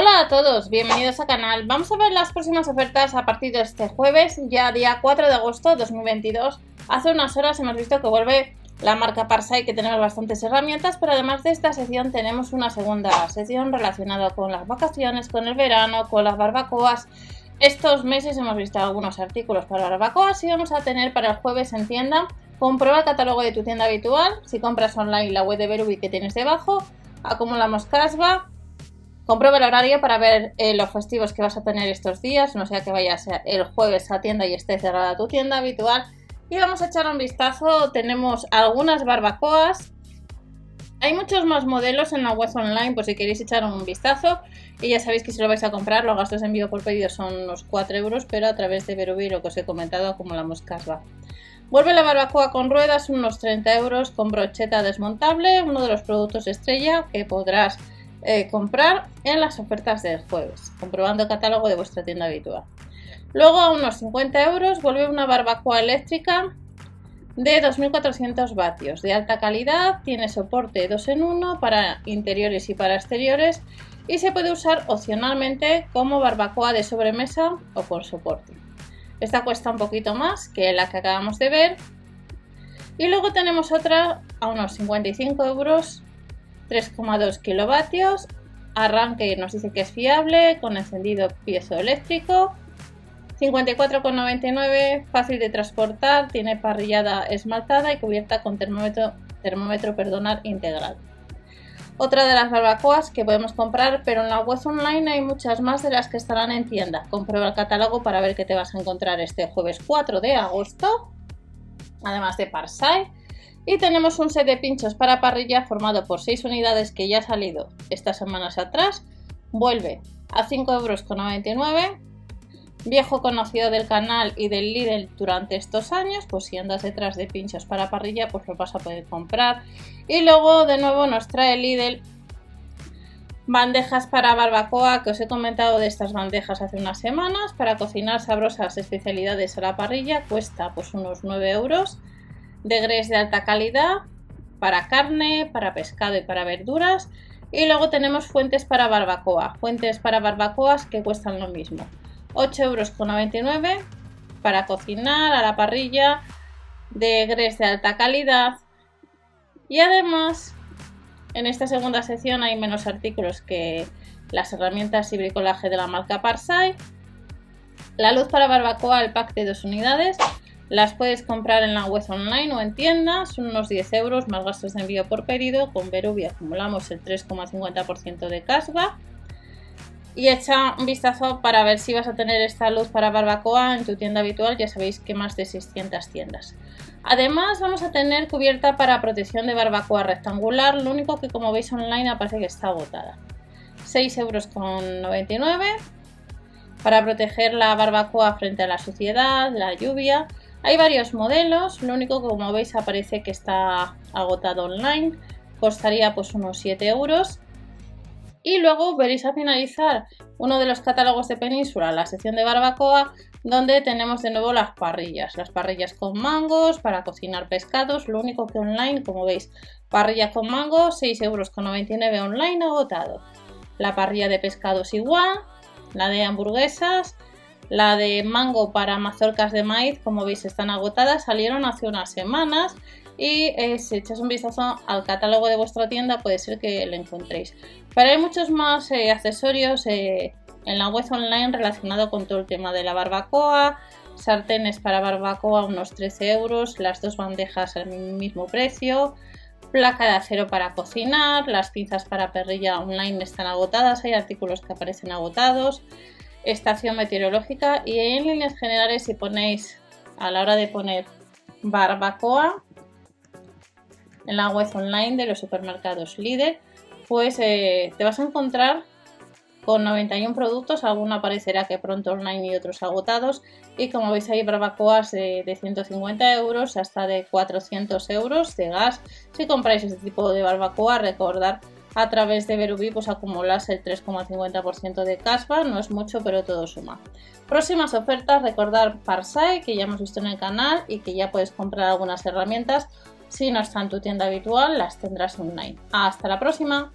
Hola a todos, bienvenidos al canal. Vamos a ver las próximas ofertas a partir de este jueves, ya día 4 de agosto de 2022. Hace unas horas hemos visto que vuelve la marca Parsai, que tenemos bastantes herramientas, pero además de esta sección tenemos una segunda sección relacionada con las vacaciones, con el verano, con las barbacoas. Estos meses hemos visto algunos artículos para barbacoas y vamos a tener para el jueves en tienda Comprueba el catálogo de tu tienda habitual. Si compras online la web de Berubi que tienes debajo, acumulamos cashback Comprueba el horario para ver eh, los festivos que vas a tener estos días, no sea que vayas el jueves a tienda y esté cerrada tu tienda habitual. Y vamos a echar un vistazo, tenemos algunas barbacoas. Hay muchos más modelos en la web online por si queréis echar un vistazo. Y ya sabéis que si lo vais a comprar, los gastos de envío por pedido son unos 4 euros, pero a través de Verubi, lo que os he comentado, acumulamos cashback. Vuelve la barbacoa con ruedas, unos 30 euros, con brocheta desmontable, uno de los productos estrella que podrás eh, comprar en las ofertas del jueves, comprobando el catálogo de vuestra tienda habitual. Luego a unos 50 euros vuelve una barbacoa eléctrica de 2400 vatios de alta calidad, tiene soporte 2 en 1 para interiores y para exteriores y se puede usar opcionalmente como barbacoa de sobremesa o por soporte. Esta cuesta un poquito más que la que acabamos de ver. Y luego tenemos otra a unos 55 euros 3,2 kilovatios, arranque nos dice que es fiable, con encendido piezoeléctrico, 54,99, fácil de transportar, tiene parrillada esmaltada y cubierta con termómetro, termómetro perdonar, integral. Otra de las barbacoas que podemos comprar, pero en la web online hay muchas más de las que estarán en tienda. Comprueba el catálogo para ver qué te vas a encontrar este jueves 4 de agosto, además de Parsai y tenemos un set de pinchos para parrilla formado por 6 unidades que ya ha salido estas semanas atrás. Vuelve a 5,99 euros. Viejo conocido del canal y del Lidl durante estos años, pues si andas detrás de pinchos para parrilla, pues lo vas a poder comprar. Y luego de nuevo nos trae Lidl bandejas para barbacoa que os he comentado de estas bandejas hace unas semanas para cocinar sabrosas especialidades a la parrilla cuesta pues unos 9 euros de grés de alta calidad para carne, para pescado y para verduras. Y luego tenemos fuentes para barbacoa, fuentes para barbacoas que cuestan lo mismo. 8,99 euros para cocinar a la parrilla de grés de alta calidad. Y además, en esta segunda sección hay menos artículos que las herramientas y bricolaje de la marca Parsai. La luz para barbacoa, el pack de dos unidades, las puedes comprar en la web online o en tiendas, son unos 10 euros más gastos de envío por pedido. Con Verubi acumulamos el 3,50% de cashback. Y echa un vistazo para ver si vas a tener esta luz para barbacoa en tu tienda habitual. Ya sabéis que más de 600 tiendas. Además vamos a tener cubierta para protección de barbacoa rectangular. Lo único que como veis online aparece que está agotada. 6,99 euros para proteger la barbacoa frente a la suciedad, la lluvia hay varios modelos, lo único que como veis aparece que está agotado online, costaría pues unos 7 euros. Y luego veréis a finalizar uno de los catálogos de Península, la sección de barbacoa, donde tenemos de nuevo las parrillas. Las parrillas con mangos para cocinar pescados, lo único que online, como veis, parrilla con mango, 6,99 euros online agotado. La parrilla de pescados igual, la de hamburguesas la de mango para mazorcas de maíz, como veis, están agotadas, salieron hace unas semanas. Y eh, si echas un vistazo al catálogo de vuestra tienda puede ser que lo encontréis. Pero hay muchos más eh, accesorios eh, en la web online relacionado con todo el tema de la barbacoa, sartenes para barbacoa unos 13 euros, las dos bandejas al mismo precio, placa de acero para cocinar, las pinzas para perrilla online están agotadas, hay artículos que aparecen agotados estación meteorológica y en líneas generales si ponéis a la hora de poner barbacoa en la web online de los supermercados líder pues eh, te vas a encontrar con 91 productos, alguno aparecerá que pronto online y otros agotados. Y como veis hay barbacoas de, de 150 euros hasta de 400 euros de gas. Si compráis este tipo de barbacoa recordar a través de Verubi pues acumulas el 3,50% de cashback, no es mucho pero todo suma. Próximas ofertas, recordar Parsai que ya hemos visto en el canal y que ya puedes comprar algunas herramientas. Si no está en tu tienda habitual, las tendrás online. Hasta la próxima.